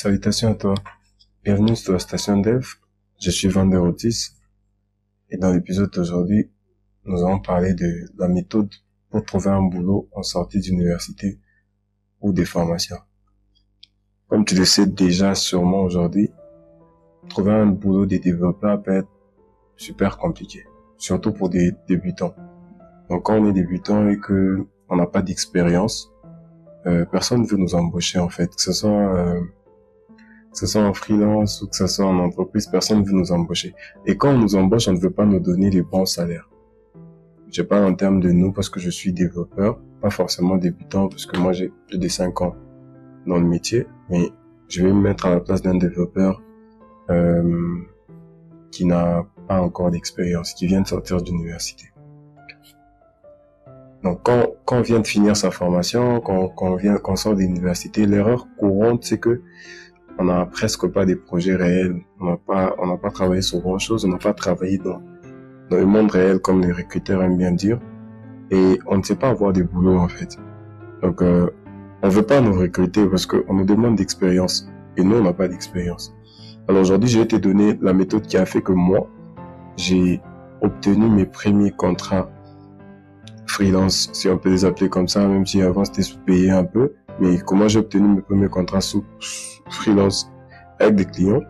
Salutations à toi. Bienvenue sur la station Dev. Je suis Vander Otis. Et dans l'épisode d'aujourd'hui, nous allons parler de la méthode pour trouver un boulot en sortie d'université ou des formations. Comme tu le sais déjà sûrement aujourd'hui, trouver un boulot des développeurs peut être super compliqué, surtout pour des débutants. Donc quand on est débutant et que on n'a pas d'expérience, euh, personne ne veut nous embaucher en fait, que ce soit euh, que ce soit en freelance ou que ce soit en entreprise, personne ne veut nous embaucher. Et quand on nous embauche, on ne veut pas nous donner les bons salaires. Je parle en termes de nous parce que je suis développeur, pas forcément débutant parce que moi j'ai plus de 5 ans dans le métier, mais je vais me mettre à la place d'un développeur euh, qui n'a pas encore d'expérience, qui vient de sortir d'université. Donc quand, quand on vient de finir sa formation, quand, quand on vient, quand on sort d'université, l'erreur courante c'est que on n'a presque pas des projets réels, on n'a pas, on n'a pas travaillé sur grand chose, on n'a pas travaillé dans, dans le monde réel comme les recruteurs aiment bien dire, et on ne sait pas avoir des boulots en fait. Donc euh, on veut pas nous recruter parce qu'on nous demande d'expérience et nous on n'a pas d'expérience. Alors aujourd'hui je vais te donner la méthode qui a fait que moi j'ai obtenu mes premiers contrats freelance, si on peut les appeler comme ça, même si avant c'était sous-payé un peu. Mais comment j'ai obtenu mes premiers contrats sous freelance avec des clients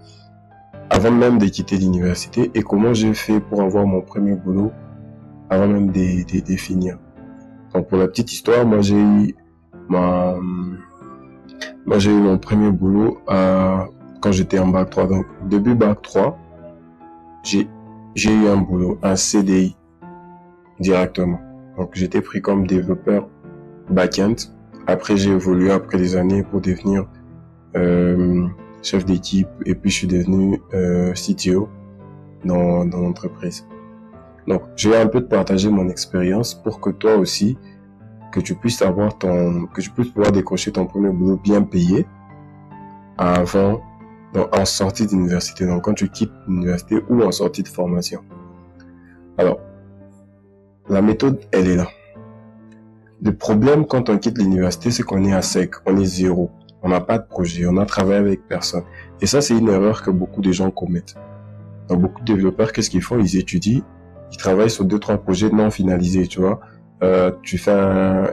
avant même de quitter l'université et comment j'ai fait pour avoir mon premier boulot avant même de, de, de finir? Donc pour la petite histoire, moi j'ai eu ma, moi j'ai eu mon premier boulot à, quand j'étais en bac 3. Donc début bac 3, j'ai j'ai eu un boulot, un CDI directement. Donc j'étais pris comme développeur back-end. Après j'ai évolué après des années pour devenir euh, chef d'équipe et puis je suis devenu euh, CTO dans, dans l'entreprise. Donc je vais un peu te partager mon expérience pour que toi aussi que tu puisses avoir ton que tu puisses pouvoir décrocher ton premier boulot bien payé avant en sortie d'université donc quand tu quittes l'université ou en sortie de formation. Alors la méthode, elle est là. Le problème quand on quitte l'université, c'est qu'on est à sec, on est zéro. On n'a pas de projet, on a travaillé avec personne. Et ça, c'est une erreur que beaucoup de gens commettent. Donc, beaucoup de développeurs, qu'est-ce qu'ils font? Ils étudient, ils travaillent sur deux, trois projets non finalisés, tu vois. Euh, tu fais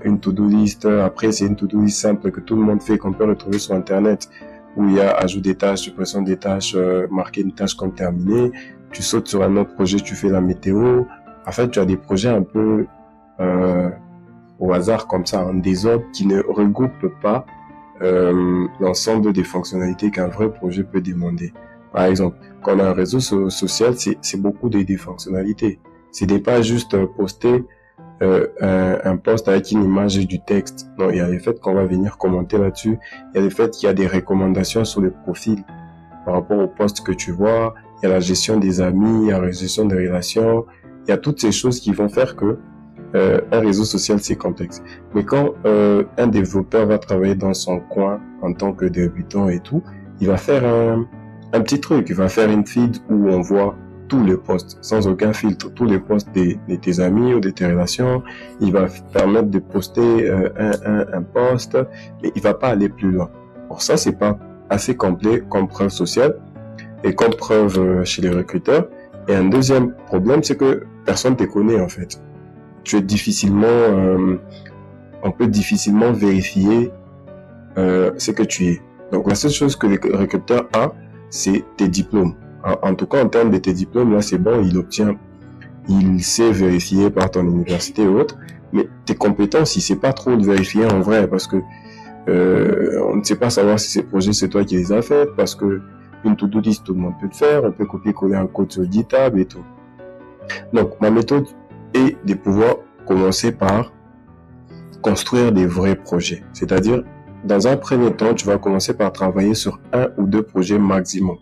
une to-do list, après c'est une to-do list simple que tout le monde fait, qu'on peut retrouver sur Internet, où il y a ajout des tâches, suppression des tâches, euh, marquer une tâche comme terminée. Tu sautes sur un autre projet, tu fais la météo, en fait, tu as des projets un peu euh, au hasard comme ça, en désordre, qui ne regroupent pas euh, l'ensemble des fonctionnalités qu'un vrai projet peut demander. Par exemple, quand on a un réseau social, c'est beaucoup de, des fonctionnalités. Ce n'est pas juste poster euh, un, un, post avec une image et du texte. Non, il y a le fait qu'on va venir commenter là-dessus. Il y a le fait qu'il y a des recommandations sur le profil par rapport au post que tu vois. Il y a la gestion des amis, il y a la gestion des relations, il y a toutes ces choses qui vont faire que euh, un réseau social c'est complexe. Mais quand euh, un développeur va travailler dans son coin en tant que débutant et tout, il va faire un, petit truc, il va faire une feed où on voit tous les posts sans aucun filtre, tous les posts de, tes amis ou de tes relations. Il va permettre de poster euh, un, un, un post, mais il va pas aller plus loin. Pour ça, c'est pas assez complet comme preuve sociale et comme preuve chez les recruteurs. Et un deuxième problème, c'est que personne te connaît en fait. Tu es difficilement, euh, on peut difficilement vérifier euh, ce que tu es. Donc la seule chose que le recruteur a, c'est tes diplômes. En, tout cas, en termes de tes diplômes, là c'est bon, il obtient, il sait vérifier par ton université ou autre. Mais tes compétences, il sait pas trop de vérifier en vrai parce que euh, on ne sait pas savoir si ces projets c'est toi qui les as faits parce que une to-do tout le monde peut le faire, on peut copier-coller un code sur GitHub et tout. Donc, ma méthode est de pouvoir commencer par construire des vrais projets. C'est-à-dire, dans un premier temps, tu vas commencer par travailler sur un ou deux projets maximum.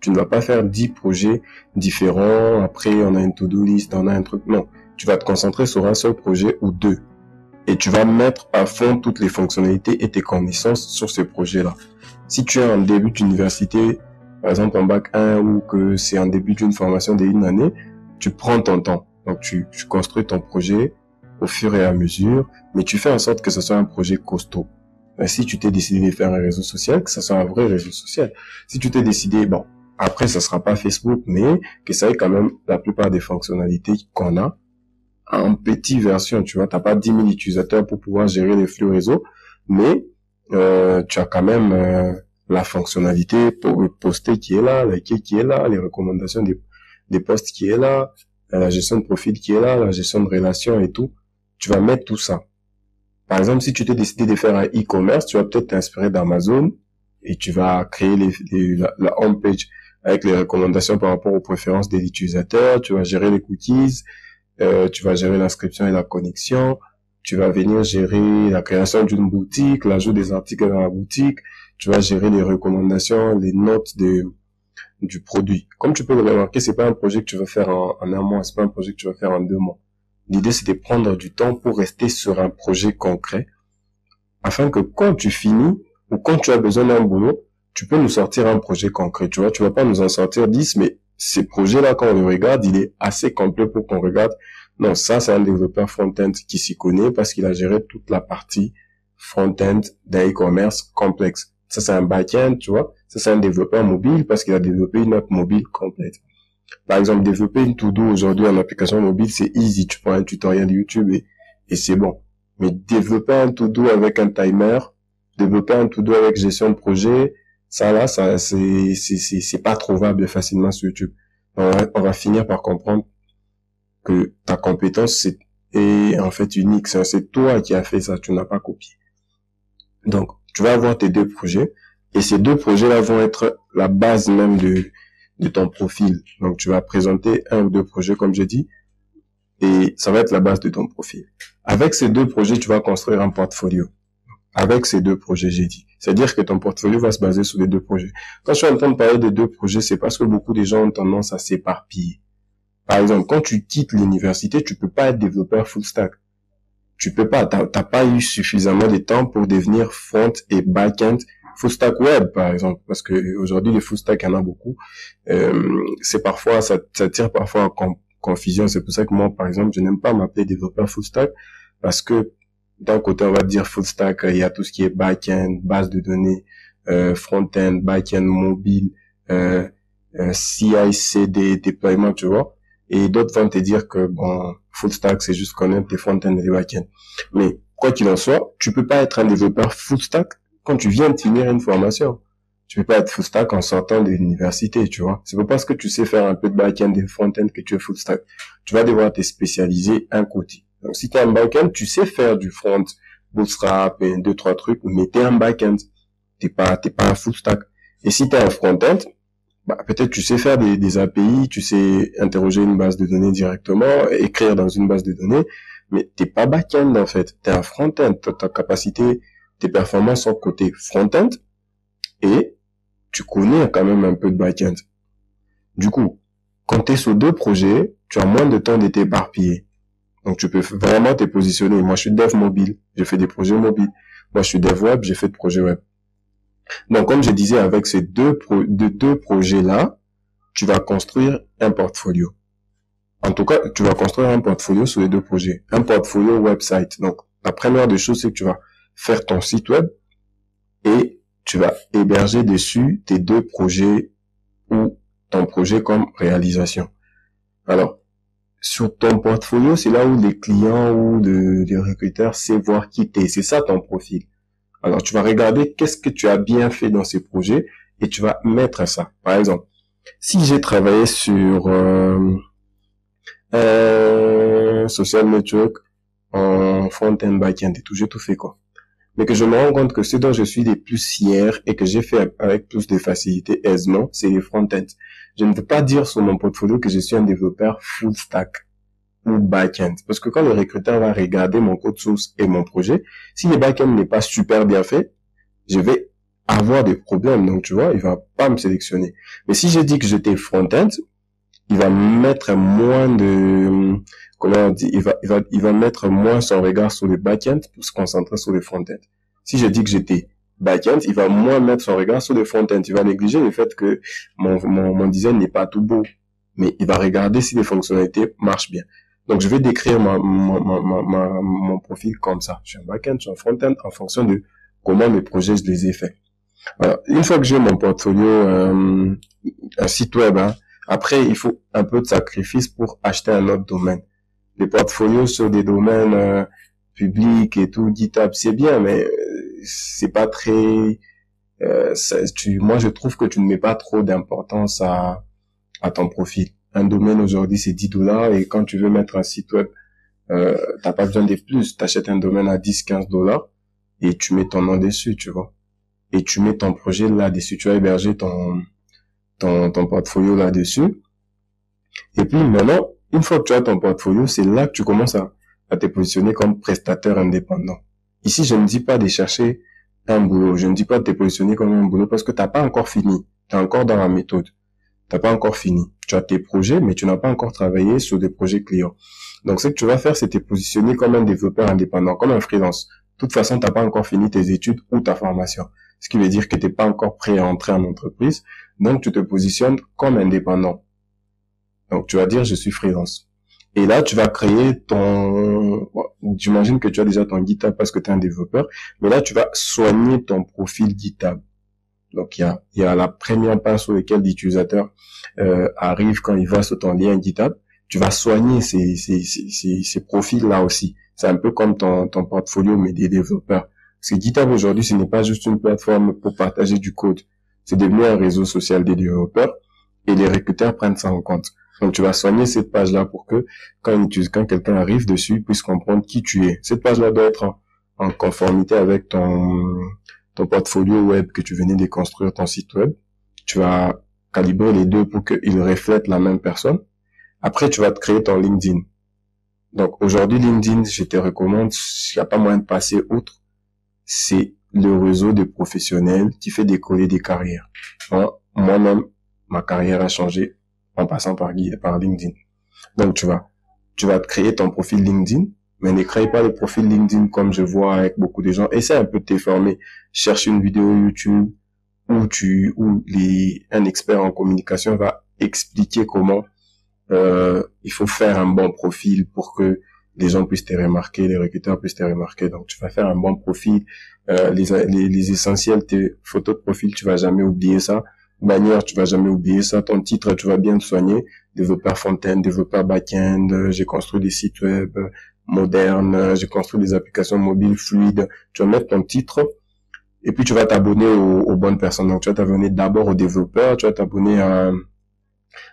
Tu ne vas pas faire dix projets différents. Après, on a une to-do list, on a un truc. Non. Tu vas te concentrer sur un seul projet ou deux. Et tu vas mettre à fond toutes les fonctionnalités et tes connaissances sur ces projets-là. Si tu es en début d'université, par exemple en bac 1 ou que c'est en début d'une formation d'une année, tu prends ton temps. Donc tu, tu construis ton projet au fur et à mesure, mais tu fais en sorte que ce soit un projet costaud. Ben, si tu t'es décidé de faire un réseau social, que ça soit un vrai réseau social. Si tu t'es décidé, bon, après, ça sera pas Facebook, mais que ça ait quand même la plupart des fonctionnalités qu'on a en petite version, tu vois. T'as pas 10 000 utilisateurs pour pouvoir gérer les flux réseau, mais euh, tu as quand même euh, la fonctionnalité pour poster qui est là, liker qui est là, les recommandations des, des posts qui est là, la gestion de profil qui est là, la gestion de relations et tout. Tu vas mettre tout ça. Par exemple, si tu t'es décidé de faire un e-commerce, tu vas peut-être t'inspirer d'Amazon et tu vas créer la, la home page avec les recommandations par rapport aux préférences des utilisateurs. Tu vas gérer les cookies, euh, tu vas gérer l'inscription et la connexion. Tu vas venir gérer la création d'une boutique, l'ajout des articles dans la boutique. Tu vas gérer les recommandations, les notes de, du produit. Comme tu peux le remarquer, c'est pas un projet que tu vas faire en, un mois, c'est pas un projet que tu vas faire en deux mois. L'idée, c'est de prendre du temps pour rester sur un projet concret, afin que quand tu finis, ou quand tu as besoin d'un boulot, tu peux nous sortir un projet concret. Tu vois, tu vas pas nous en sortir 10, mais ces projets-là, quand on les regarde, il est assez complet pour qu'on regarde. Non, ça, c'est un développeur front-end qui s'y connaît parce qu'il a géré toute la partie front-end d'un e-commerce complexe. Ça, c'est un back-end, tu vois. Ça, c'est un développeur mobile parce qu'il a développé une app mobile complète. Par exemple, développer une to-do aujourd'hui en application mobile, c'est easy. Tu prends un tutoriel YouTube et, et c'est bon. Mais développer un to-do avec un timer, développer un to-do avec gestion de projet, ça là, ça, c'est, c'est, c'est, pas trouvable facilement sur YouTube. On va, on va finir par comprendre que ta compétence est en fait unique. C'est toi qui as fait ça, tu n'as pas copié. Donc, tu vas avoir tes deux projets et ces deux projets-là vont être la base même de, de ton profil. Donc, tu vas présenter un ou deux projets, comme j'ai dit, et ça va être la base de ton profil. Avec ces deux projets, tu vas construire un portfolio. Avec ces deux projets, j'ai dit. C'est-à-dire que ton portfolio va se baser sur les deux projets. Quand je suis en train de parler des deux projets, c'est parce que beaucoup de gens ont tendance à s'éparpiller. Par exemple, quand tu quittes l'université, tu peux pas être développeur full stack. Tu peux pas, t'as pas eu suffisamment de temps pour devenir front et back-end full stack web, par exemple, parce que aujourd'hui les full stack, il y en a beaucoup. Euh, c'est parfois, ça, ça tire parfois en confusion. C'est pour ça que moi, par exemple, je n'aime pas m'appeler développeur full stack parce que d'un côté, on va dire full stack, il y a tout ce qui est back-end, base de données, euh, front-end, back-end mobile, euh, euh, CI/CD, déploiement, tu vois. Et d'autres vont te dire que bon, full stack, c'est juste connaître tes front-end et les back-end. Mais quoi qu'il en soit, tu peux pas être un développeur full stack quand tu viens de finir une formation. Tu peux pas être full stack en sortant de l'université, tu vois. C'est pas parce que tu sais faire un peu de back-end et front-end que tu es full stack. Tu vas devoir te spécialiser un côté. Donc, si tu es un back-end, tu sais faire du front, bootstrap et deux, trois trucs, mais tu es un back-end. T'es pas, t'es pas un full stack. Et si tu es un front-end, bah, peut-être tu sais faire des, API, tu sais interroger une base de données directement, écrire dans une base de données, mais t'es pas back-end en fait. T'es un front-end. Ta capacité, tes performances sont côté front-end et tu connais quand même un peu de back-end. Du coup, quand tu sur deux projets, tu as moins de temps de t'éparpiller. Donc tu peux vraiment te positionner. Moi, je suis dev mobile, j'ai fait des projets mobiles. Moi, je suis dev web, j'ai fait des projets web. Donc, comme je disais, avec ces deux, deux projets-là, tu vas construire un portfolio. En tout cas, tu vas construire un portfolio sur les deux projets. Un portfolio website. Donc, la première des choses, c'est que tu vas faire ton site web et tu vas héberger dessus tes deux projets ou ton projet comme réalisation. Alors, sur ton portfolio, c'est là où les clients ou les recruteurs savent voir qui t'es. C'est ça ton profil. Alors, tu vas regarder qu'est-ce que tu as bien fait dans ces projets et tu vas mettre ça. Par exemple, si j'ai travaillé sur euh, un social network en front-end, back-end et tout, j'ai tout fait quoi. Mais que je me rends compte que ce dont je suis les plus fier et que j'ai fait avec plus de facilité aisément, c'est les front-end. Je ne veux pas dire sur mon portfolio que je suis un développeur full stack ou back-end. Parce que quand le recruteur va regarder mon code source et mon projet, si le back-end n'est pas super bien fait, je vais avoir des problèmes. Donc, tu vois, il va pas me sélectionner. Mais si je dis que j'étais front-end, il va mettre moins de, comment on dit, il va, il va, il va mettre moins son regard sur le back-end pour se concentrer sur le front-end. Si je dis que j'étais back-end, il va moins mettre son regard sur le front-end. Il va négliger le fait que mon, mon, mon design n'est pas tout beau. Mais il va regarder si les fonctionnalités marchent bien. Donc, je vais décrire ma, ma, ma, mon profil comme ça. Je suis un back-end, je suis un front-end en fonction de comment mes projets, je les ai faits. Une fois que j'ai mon portfolio, euh, un site web, hein, après, il faut un peu de sacrifice pour acheter un autre domaine. Les portfolios sur des domaines euh, publics et tout, GitHub, c'est bien, mais euh, c'est pas très... Euh, tu, moi, je trouve que tu ne mets pas trop d'importance à, à ton profil. Un domaine aujourd'hui, c'est 10 dollars et quand tu veux mettre un site web, euh, t'as pas besoin de plus. T'achètes un domaine à 10, 15 dollars et tu mets ton nom dessus, tu vois. Et tu mets ton projet là-dessus. Tu vas héberger ton, ton, ton portfolio là-dessus. Et puis maintenant, une fois que tu as ton portfolio, c'est là que tu commences à, à te positionner comme prestataire indépendant. Ici, je ne dis pas de chercher un boulot. Je ne dis pas de te positionner comme un boulot parce que t'as pas encore fini. Tu es encore dans la méthode. T'as pas encore fini. Tu as tes projets, mais tu n'as pas encore travaillé sur des projets clients. Donc, ce que tu vas faire, c'est te positionner comme un développeur indépendant, comme un freelance. De toute façon, t'as pas encore fini tes études ou ta formation. Ce qui veut dire que t'es pas encore prêt à entrer en entreprise. Donc, tu te positionnes comme indépendant. Donc, tu vas dire, je suis freelance. Et là, tu vas créer ton... J'imagine que tu as déjà ton GitHub parce que tu es un développeur. Mais là, tu vas soigner ton profil GitHub. Donc, il y a, y a la première page sur laquelle l'utilisateur euh, arrive quand il va sur ton lien GitHub. Tu vas soigner ces, ces, ces, ces profils-là aussi. C'est un peu comme ton, ton portfolio, mais des développeurs. Parce que GitHub aujourd'hui, ce n'est pas juste une plateforme pour partager du code. C'est devenu un réseau social des développeurs et les recruteurs prennent ça en compte. Donc tu vas soigner cette page-là pour que quand, quand quelqu'un arrive dessus, il puisse comprendre qui tu es. Cette page-là doit être en, conformité avec ton, ton portfolio web que tu venais de construire, ton site web. Tu vas calibrer les deux pour qu'ils reflètent la même personne. Après, tu vas te créer ton LinkedIn. Donc aujourd'hui, LinkedIn, je te recommande, s'il n'y a pas moyen de passer outre, c'est le réseau de professionnels qui fait décoller des carrières. Moi-même, ma carrière a changé en passant par, par LinkedIn. Donc, tu vas, tu vas créer ton profil LinkedIn, mais ne crée pas le profil LinkedIn comme je vois avec beaucoup de gens. Essaie un peu de te former. Cherche une vidéo YouTube où tu, où les, un expert en communication va expliquer comment euh, il faut faire un bon profil pour que les gens puissent te remarquer, les recruteurs puissent te remarquer. Donc, tu vas faire un bon profil. Euh, les, les, les essentiels, tes photos de profil, tu vas jamais oublier ça bannière, tu vas jamais oublier ça. Ton titre, tu vas bien te soigner. Développeur Fontaine, développeur back-end, j'ai construit des sites web modernes, j'ai construit des applications mobiles fluides. Tu vas mettre ton titre et puis tu vas t'abonner aux, bonnes personnes. Donc, tu vas t'abonner d'abord aux développeurs, tu vas t'abonner à,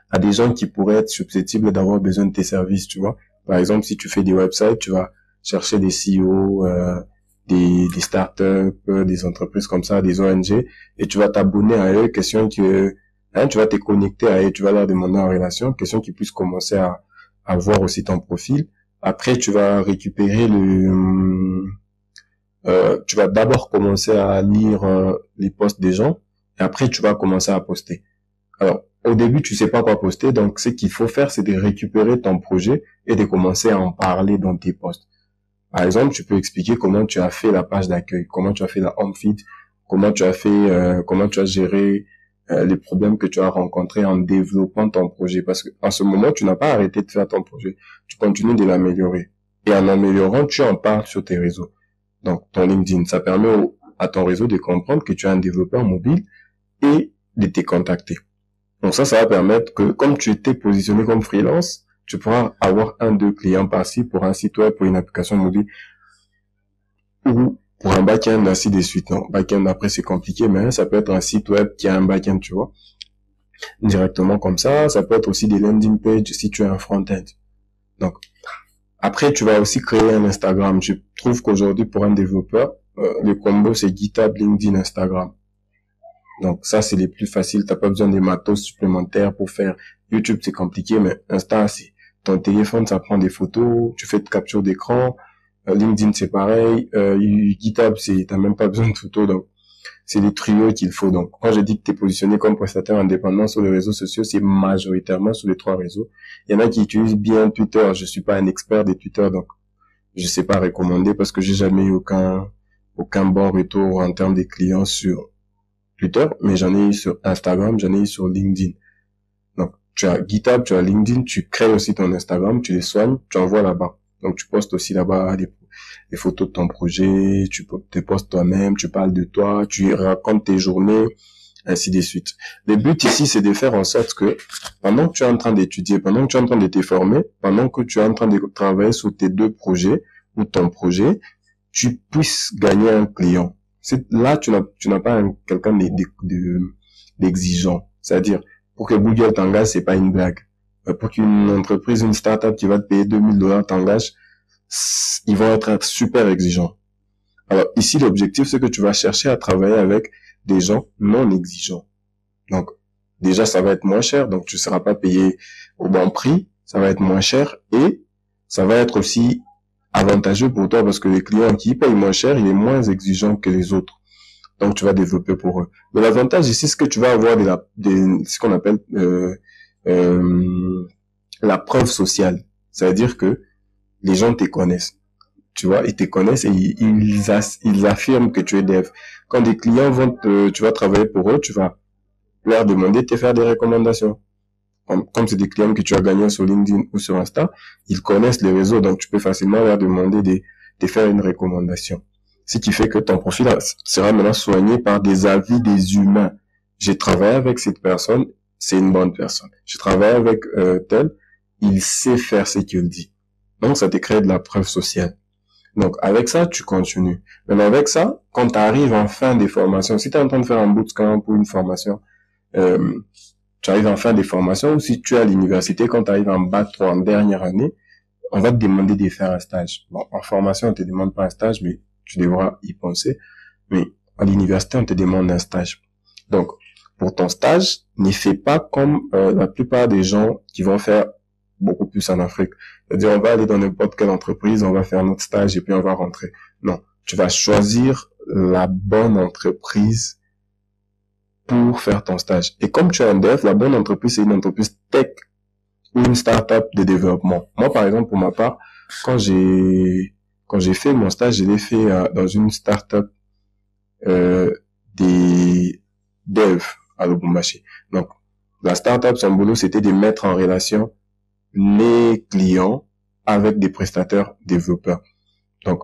à des gens qui pourraient être susceptibles d'avoir besoin de tes services, tu vois. Par exemple, si tu fais des websites, tu vas chercher des CEO, euh, des, des startups, euh, des entreprises comme ça, des ONG, et tu vas t'abonner à eux, question que hein, tu vas te connecter à eux, tu vas leur demander en relation, question qu'ils puissent commencer à, à voir aussi ton profil. Après, tu vas récupérer le... Euh, tu vas d'abord commencer à lire euh, les posts des gens, et après, tu vas commencer à poster. Alors, au début, tu sais pas quoi poster, donc ce qu'il faut faire, c'est de récupérer ton projet et de commencer à en parler dans tes posts. Par exemple, tu peux expliquer comment tu as fait la page d'accueil, comment tu as fait la home feed, comment tu as fait, euh, comment tu as géré euh, les problèmes que tu as rencontrés en développant ton projet. Parce que en ce moment, tu n'as pas arrêté de faire ton projet. Tu continues de l'améliorer. Et en améliorant, tu en parles sur tes réseaux. Donc, ton LinkedIn, ça permet à ton réseau de comprendre que tu es un développeur mobile et de te contacter. Donc ça, ça va permettre que, comme tu étais positionné comme freelance, tu pourras avoir un, deux clients par-ci pour un site web, pour une application mobile, ou pour un back-end, ainsi de suite. Non, back-end, après, c'est compliqué, mais ça peut être un site web qui a un back-end, tu vois. Directement comme ça. Ça peut être aussi des landing pages si tu as un front-end. Donc, après, tu vas aussi créer un Instagram. Je trouve qu'aujourd'hui, pour un développeur, euh, le combo, c'est GitHub, LinkedIn, Instagram. Donc, ça, c'est les plus faciles. T'as pas besoin des matos supplémentaires pour faire YouTube, c'est compliqué, mais Insta, c'est ton téléphone, ça prend des photos, tu fais de capture d'écran. Euh, LinkedIn, c'est pareil. Euh, GitHub, c'est t'as même pas besoin de photos, donc c'est les trios qu'il faut. Donc, quand je dis que tu positionné comme prestataire indépendant sur les réseaux sociaux, c'est majoritairement sur les trois réseaux. Il y en a qui utilisent bien Twitter. Je suis pas un expert des Twitter, donc je sais pas recommander parce que j'ai jamais eu aucun aucun bon retour en termes des clients sur Twitter, mais j'en ai eu sur Instagram, j'en ai eu sur LinkedIn tu as GitHub, tu as LinkedIn, tu crées aussi ton Instagram, tu les soignes, tu envoies là-bas. Donc tu postes aussi là-bas des, photos de ton projet, tu te postes toi-même, tu parles de toi, tu racontes tes journées, ainsi de suite. Le but ici, c'est de faire en sorte que pendant que tu es en train d'étudier, pendant que tu es en train de te former, pendant que tu es en train de travailler sur tes deux projets ou ton projet, tu puisses gagner un client. Là, tu n'as, pas quelqu'un d'exigeant. C'est-à-dire, pour que Google t'engage, c'est pas une blague. Euh, pour qu'une entreprise, une startup qui va te payer 2000 dollars t'engage, ils vont être super exigeants. Alors ici, l'objectif, c'est que tu vas chercher à travailler avec des gens non exigeants. Donc, déjà, ça va être moins cher, donc tu seras pas payé au bon prix, ça va être moins cher et ça va être aussi avantageux pour toi parce que les clients qui payent moins cher, il est moins exigeant que les autres. Donc, tu vas développer pour eux. Mais l'avantage ici, c'est que tu vas avoir des, ce qu'on appelle euh, euh, la preuve sociale. C'est-à-dire que les gens te connaissent. Tu vois, ils te connaissent et ils, affirment que tu es dev. Quand des clients vont te, tu vas travailler pour eux, tu vas leur demander de te faire des recommandations. Comme c'est des clients que tu as gagnés sur LinkedIn ou sur Insta, ils connaissent les réseaux, donc tu peux facilement leur demander de, de faire une recommandation. Ce qui fait que ton profil sera maintenant soigné par des avis des humains. J'ai travaillé avec cette personne, c'est une bonne personne. Je travaille avec euh, tel, il sait faire ce qu'il dit. Donc ça te crée de la preuve sociale. Donc avec ça, tu continues. Mais avec ça, quand tu arrives en fin des formations, si tu es en train de faire un bootcamp ou une formation, euh, tu arrives en fin des formations, ou si tu es à l'université, quand tu arrives en bac 3, en dernière année, on va te demander de faire un stage. Bon, en formation, on te demande pas un stage, mais tu devras y penser. Mais à l'université, on te demande un stage. Donc, pour ton stage, n'y fais pas comme euh, la plupart des gens qui vont faire beaucoup plus en Afrique. C'est-à-dire, on va aller dans n'importe quelle entreprise, on va faire notre stage et puis on va rentrer. Non, tu vas choisir la bonne entreprise pour faire ton stage. Et comme tu es un dev, la bonne entreprise, c'est une entreprise tech ou une startup de développement. Moi, par exemple, pour ma part, quand j'ai quand j'ai fait mon stage, je l'ai fait euh, dans une startup euh, des devs à Lubumbashi. Donc, la startup, son boulot, c'était de mettre en relation les clients avec des prestataires développeurs. Donc,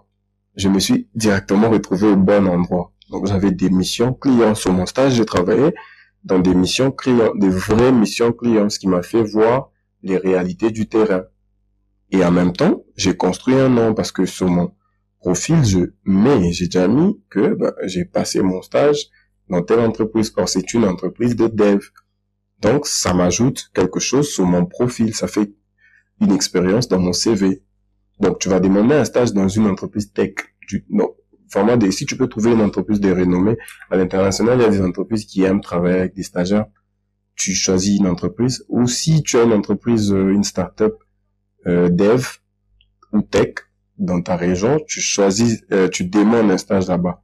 je me suis directement retrouvé au bon endroit. Donc, j'avais des missions clients. Sur mon stage, j'ai travaillé dans des missions clients, des vraies missions clients, ce qui m'a fait voir les réalités du terrain. Et en même temps, j'ai construit un nom parce que sur mon profil, je mets, j'ai déjà mis que ben, j'ai passé mon stage dans telle entreprise. Or, c'est une entreprise de dev. Donc, ça m'ajoute quelque chose sur mon profil. Ça fait une expérience dans mon CV. Donc, tu vas demander un stage dans une entreprise tech. Non, si tu peux trouver une entreprise de renommée à l'international, il y a des entreprises qui aiment travailler avec des stagiaires. Tu choisis une entreprise. Ou si tu as une entreprise, euh, une startup euh, dev ou tech dans ta région, tu choisis, euh, tu demandes un stage là-bas.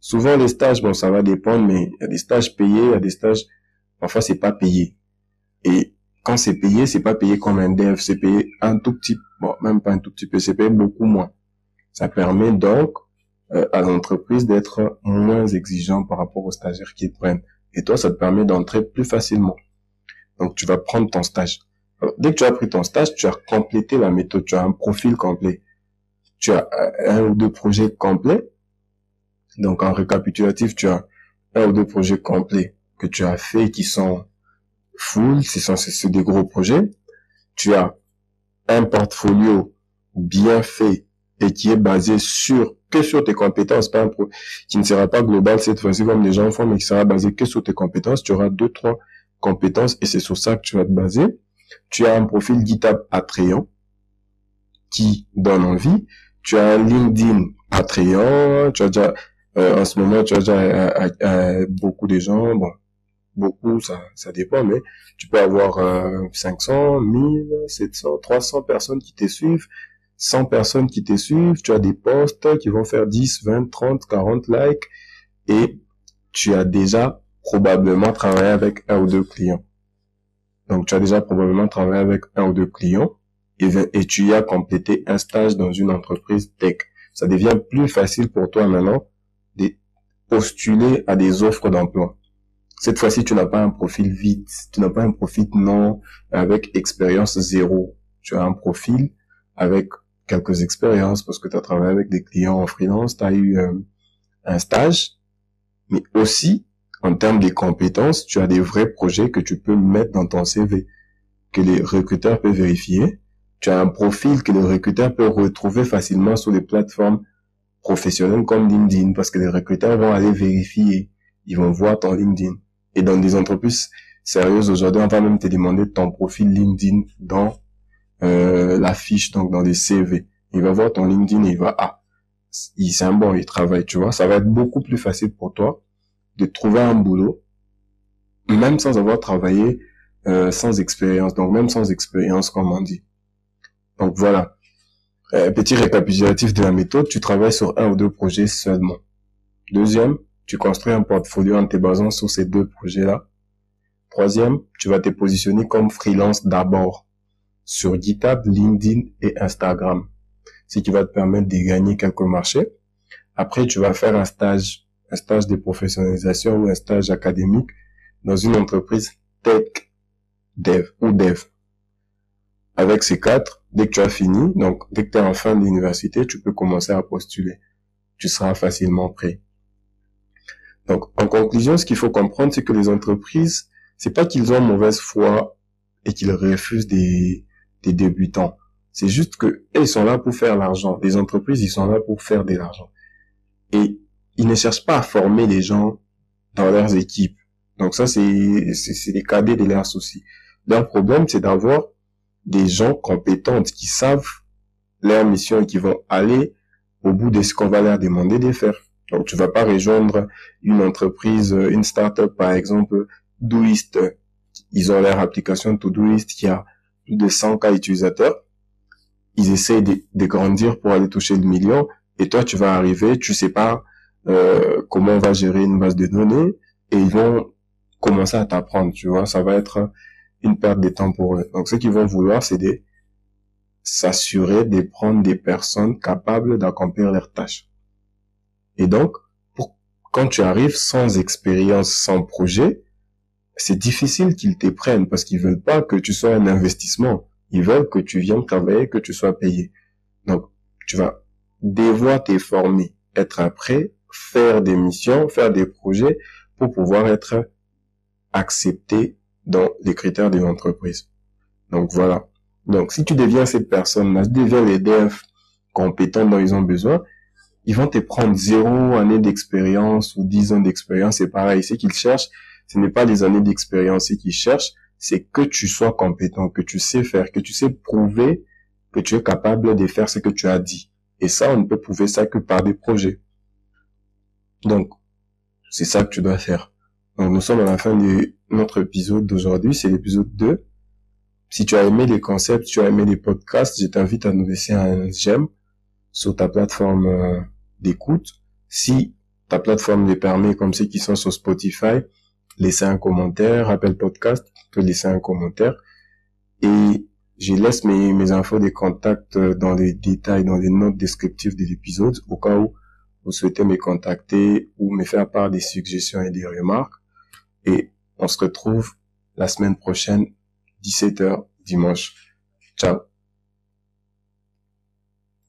Souvent les stages, bon, ça va dépendre, mais il y a des stages payés, il y a des stages, parfois c'est pas payé. Et quand c'est payé, c'est pas payé comme un dev, c'est payé un tout petit, bon, même pas un tout petit peu, c'est payé beaucoup moins. Ça permet donc euh, à l'entreprise d'être moins exigeant par rapport aux stagiaires qu'ils prennent. Et toi, ça te permet d'entrer plus facilement. Donc, tu vas prendre ton stage. dès que tu as pris ton stage, tu as complété la méthode, tu as un profil complet. Tu as un ou deux projets complets. Donc, en récapitulatif, tu as un ou deux projets complets que tu as fait qui sont full, c'est censé c'est des gros projets. Tu as un portfolio bien fait et qui est basé sur que sur tes compétences, pas un qui ne sera pas global cette fois-ci comme les gens font, mais qui sera basé que sur tes compétences. Tu auras deux, trois compétences et c'est sur ça que tu vas te baser. Tu as un profil GitHub attrayant qui donne envie. Tu as un LinkedIn attrayant. Tu as déjà, euh, en ce moment, tu as déjà euh, euh, beaucoup de gens, bon, beaucoup, ça, ça dépend, mais tu peux avoir 500, 1000, 700, 300 personnes qui te suivent, 100 personnes qui te suivent, tu as des posts qui vont faire 10, 20, 30, 40 likes, et tu as déjà probablement travaillé avec un ou deux clients. Donc, tu as déjà probablement travaillé avec un ou deux clients, et, et tu y as complété un stage dans une entreprise tech. Ça devient plus facile pour toi maintenant postuler à des offres d'emploi. Cette fois-ci, tu n'as pas un profil vide, tu n'as pas un profil non avec expérience zéro. Tu as un profil avec quelques expériences parce que tu as travaillé avec des clients en freelance, tu as eu euh, un stage, mais aussi en termes des compétences, tu as des vrais projets que tu peux mettre dans ton CV, que les recruteurs peuvent vérifier. Tu as un profil que les recruteurs peuvent retrouver facilement sur les plateformes professionnelles comme LinkedIn, parce que les recruteurs vont aller vérifier, ils vont voir ton LinkedIn. Et dans des entreprises sérieuses aujourd'hui, on va même te demander ton profil LinkedIn dans euh, la fiche, donc dans les CV. Il va voir ton LinkedIn et il va, ah, il c'est un bon, il travaille, tu vois. Ça va être beaucoup plus facile pour toi de trouver un boulot, même sans avoir travaillé, euh, sans expérience. Donc même sans expérience, comme on dit. Donc voilà. Euh, petit récapitulatif de la méthode, tu travailles sur un ou deux projets seulement. Deuxième, tu construis un portfolio en te basant sur ces deux projets-là. Troisième, tu vas te positionner comme freelance d'abord sur GitHub, LinkedIn et Instagram. Ce qui va te permettre de gagner quelques marchés. Après, tu vas faire un stage, un stage de professionnalisation ou un stage académique dans une entreprise tech, dev ou dev. Avec ces quatre, dès que tu as fini, donc dès que tu es en fin d'université, tu peux commencer à postuler. Tu seras facilement prêt. Donc, en conclusion, ce qu'il faut comprendre, c'est que les entreprises, c'est pas qu'ils ont mauvaise foi et qu'ils refusent des, des débutants. C'est juste que ils sont là pour faire l'argent. Les entreprises, ils sont là pour faire de l'argent. Et ils ne cherchent pas à former les gens dans leurs équipes. Donc ça, c'est c'est les cadets de leurs soucis. Leur problème, c'est d'avoir des gens compétents qui savent leur mission et qui vont aller au bout de ce qu'on va leur demander de faire. Donc tu vas pas rejoindre une entreprise, une start-up par exemple, Doist. Ils ont leur application Todoist qui a de 100 cas utilisateurs. Ils essayent de, grandir pour aller toucher le million. Et toi, tu vas arriver, tu sais pas euh, comment on va gérer une base de données. Et ils vont commencer à t'apprendre, tu vois. Ça va être une perte de temps pour eux. Donc, ce qu'ils vont vouloir, c'est de s'assurer de prendre des personnes capables d'accomplir leurs tâches. Et donc, quand tu arrives sans expérience, sans projet, c'est difficile qu'ils te prennent parce qu'ils veulent pas que tu sois un investissement. Ils veulent que tu viennes travailler, que tu sois payé. Donc, tu vas devoir te former, être prêt, faire des missions, faire des projets pour pouvoir être accepté dans les critères de l'entreprise. Donc voilà. Donc si tu deviens cette personne-là, tu deviens les devs compétents dont ils ont besoin, ils vont te prendre zéro année d'expérience ou dix ans d'expérience. C'est pareil. Ce qu'ils cherchent, ce n'est pas des années d'expérience qu'ils cherchent, c'est que tu sois compétent, que tu sais faire, que tu sais prouver que tu es capable de faire ce que tu as dit. Et ça, on ne peut prouver ça que par des projets. Donc, c'est ça que tu dois faire. Donc, nous sommes à la fin de notre épisode d'aujourd'hui, c'est l'épisode 2. Si tu as aimé les concepts, tu as aimé les podcasts, je t'invite à nous laisser un j'aime sur ta plateforme euh, d'écoute. Si ta plateforme les permet, comme ceux qui sont sur Spotify, laisser un commentaire, Apple Podcast, tu peux laisser un commentaire. Et je laisse mes, mes infos des contacts dans les détails, dans les notes descriptives de l'épisode, au cas où vous souhaitez me contacter ou me faire part des suggestions et des remarques. Et on se retrouve la semaine prochaine, 17h dimanche. Ciao